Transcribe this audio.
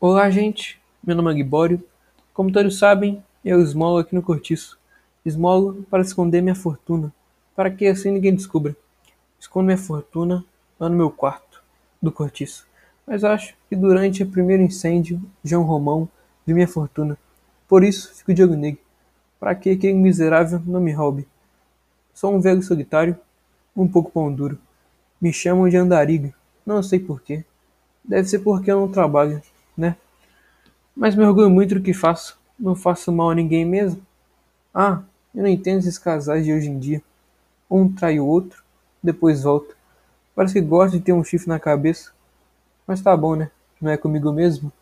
Olá, gente. Meu nome é Libório. Como todos sabem, eu esmolo aqui no cortiço. Esmolo para esconder minha fortuna, para que assim ninguém descubra. Escondo minha fortuna lá no meu quarto do cortiço. Mas acho que durante o primeiro incêndio, João Romão viu minha fortuna. Por isso, fico de nele, para que aquele miserável não me roube. Sou um velho solitário, um pouco pão duro. Me chamam de andariga, não sei porquê. Deve ser porque eu não trabalho, né? Mas me orgulho muito do que faço. Não faço mal a ninguém mesmo. Ah, eu não entendo esses casais de hoje em dia. Um trai o outro, depois volta. Parece que gosta de ter um chifre na cabeça. Mas tá bom, né? Não é comigo mesmo?